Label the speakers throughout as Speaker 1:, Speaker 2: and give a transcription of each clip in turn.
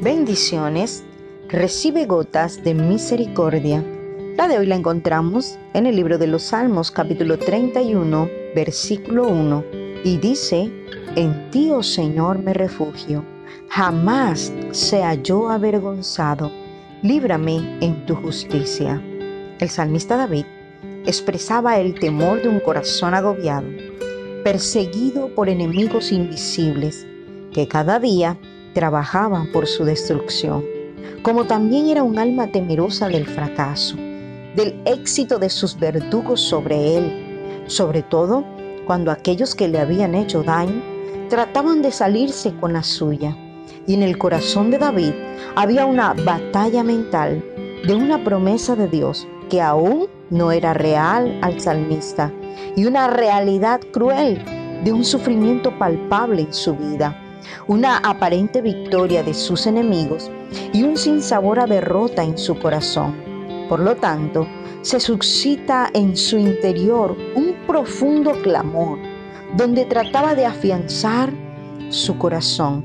Speaker 1: bendiciones, recibe gotas de misericordia. La de hoy la encontramos en el libro de los Salmos capítulo 31, versículo 1, y dice, En ti, oh Señor, me refugio, jamás sea yo avergonzado, líbrame en tu justicia. El salmista David expresaba el temor de un corazón agobiado, perseguido por enemigos invisibles, que cada día trabajaban por su destrucción, como también era un alma temerosa del fracaso, del éxito de sus verdugos sobre él, sobre todo cuando aquellos que le habían hecho daño trataban de salirse con la suya. Y en el corazón de David había una batalla mental de una promesa de Dios que aún no era real al salmista y una realidad cruel de un sufrimiento palpable en su vida una aparente victoria de sus enemigos y un sinsabor a derrota en su corazón. Por lo tanto, se suscita en su interior un profundo clamor, donde trataba de afianzar su corazón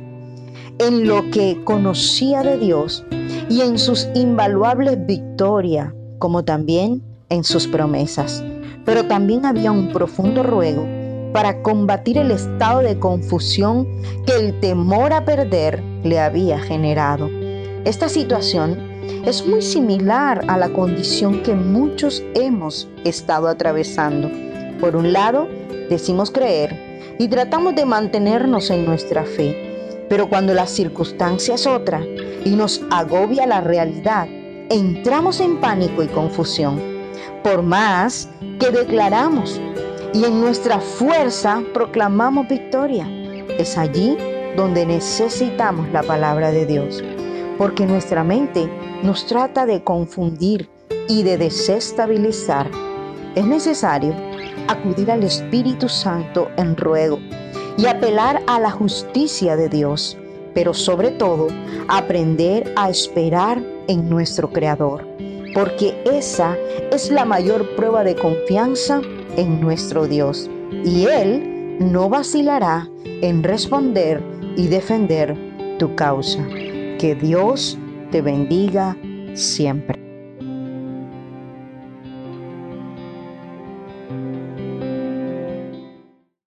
Speaker 1: en lo que conocía de Dios y en sus invaluables victorias, como también en sus promesas. Pero también había un profundo ruego para combatir el estado de confusión que el temor a perder le había generado. Esta situación es muy similar a la condición que muchos hemos estado atravesando. Por un lado, decimos creer y tratamos de mantenernos en nuestra fe, pero cuando la circunstancia es otra y nos agobia la realidad, entramos en pánico y confusión. Por más que declaramos y en nuestra fuerza proclamamos victoria. Es allí donde necesitamos la palabra de Dios, porque nuestra mente nos trata de confundir y de desestabilizar. Es necesario acudir al Espíritu Santo en ruego y apelar a la justicia de Dios, pero sobre todo aprender a esperar en nuestro Creador, porque esa es la mayor prueba de confianza en nuestro Dios y Él no vacilará en responder y defender tu causa. Que Dios te bendiga siempre.